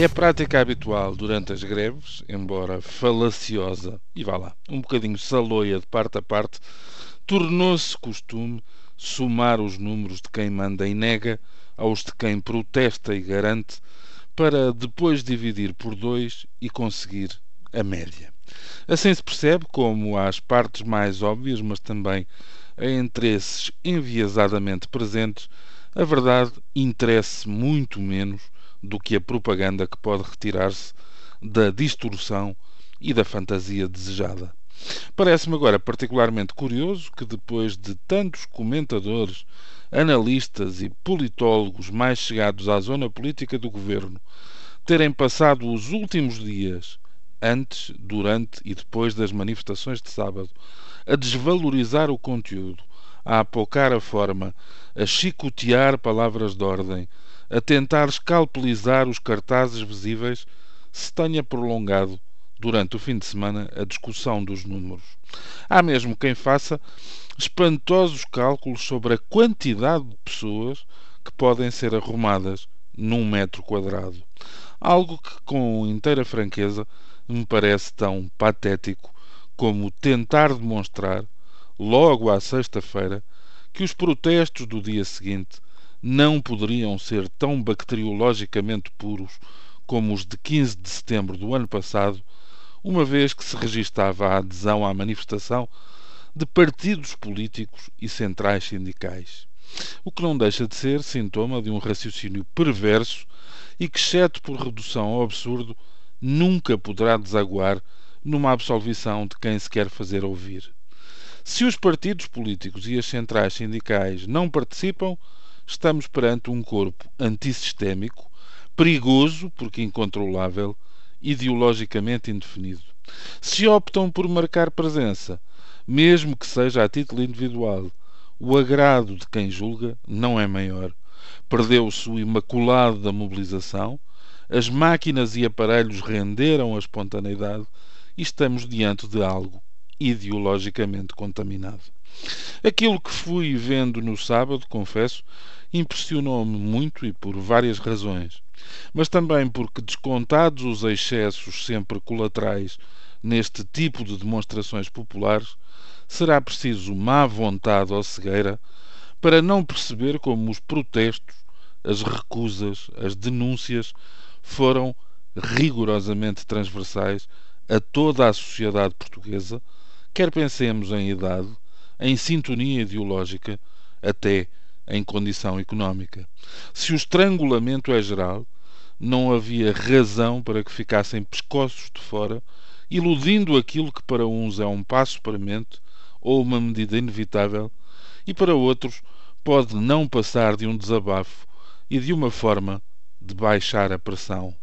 É prática habitual durante as greves, embora falaciosa e vá lá, um bocadinho saloia de parte a parte, tornou-se costume somar os números de quem manda e nega aos de quem protesta e garante, para depois dividir por dois e conseguir a média. Assim se percebe como às partes mais óbvias, mas também a interesses enviesadamente presentes, a verdade interessa muito menos do que a propaganda que pode retirar-se da distorção e da fantasia desejada. Parece-me agora particularmente curioso que, depois de tantos comentadores, analistas e politólogos mais chegados à zona política do governo terem passado os últimos dias, antes, durante e depois das manifestações de sábado, a desvalorizar o conteúdo, a apocar a forma, a chicotear palavras de ordem, a tentar escalpelizar os cartazes visíveis, se tenha prolongado durante o fim de semana a discussão dos números. Há mesmo quem faça espantosos cálculos sobre a quantidade de pessoas que podem ser arrumadas num metro quadrado. Algo que, com inteira franqueza, me parece tão patético como tentar demonstrar, logo à sexta-feira, que os protestos do dia seguinte não poderiam ser tão bacteriologicamente puros como os de 15 de setembro do ano passado, uma vez que se registava a adesão à manifestação de partidos políticos e centrais sindicais. O que não deixa de ser sintoma de um raciocínio perverso e que, exceto por redução ao absurdo, nunca poderá desaguar numa absolvição de quem se quer fazer ouvir. Se os partidos políticos e as centrais sindicais não participam, estamos perante um corpo antissistémico, perigoso porque incontrolável, ideologicamente indefinido. Se optam por marcar presença, mesmo que seja a título individual, o agrado de quem julga não é maior. Perdeu-se o imaculado da mobilização, as máquinas e aparelhos renderam a espontaneidade e estamos diante de algo ideologicamente contaminado. Aquilo que fui vendo no sábado, confesso, impressionou-me muito e por várias razões, mas também porque, descontados os excessos sempre colaterais neste tipo de demonstrações populares, será preciso má vontade ou cegueira para não perceber como os protestos, as recusas, as denúncias foram rigorosamente transversais a toda a sociedade portuguesa, quer pensemos em idade, em sintonia ideológica, até em condição económica. Se o estrangulamento é geral, não havia razão para que ficassem pescoços de fora, iludindo aquilo que para uns é um passo para mente ou uma medida inevitável, e para outros pode não passar de um desabafo e de uma forma de baixar a pressão.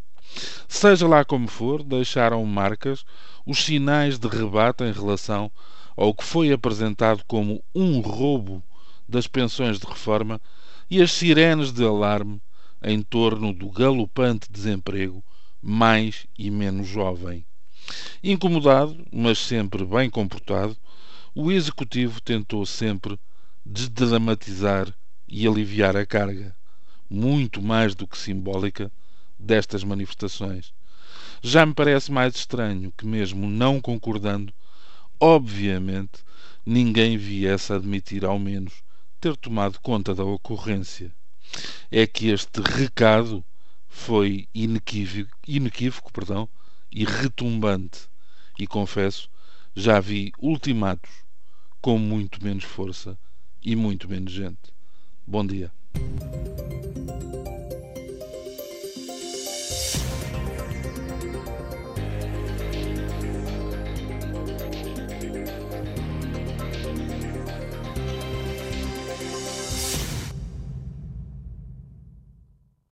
Seja lá como for, deixaram marcas os sinais de rebate em relação ao que foi apresentado como um roubo das pensões de reforma e as sirenes de alarme em torno do galopante desemprego mais e menos jovem. Incomodado, mas sempre bem comportado, o executivo tentou sempre desdramatizar e aliviar a carga, muito mais do que simbólica, destas manifestações. Já me parece mais estranho que, mesmo não concordando, obviamente ninguém viesse a admitir, ao menos, ter tomado conta da ocorrência. É que este recado foi inequívoco, inequívoco perdão, e retumbante. E confesso, já vi ultimatos com muito menos força e muito menos gente. Bom dia.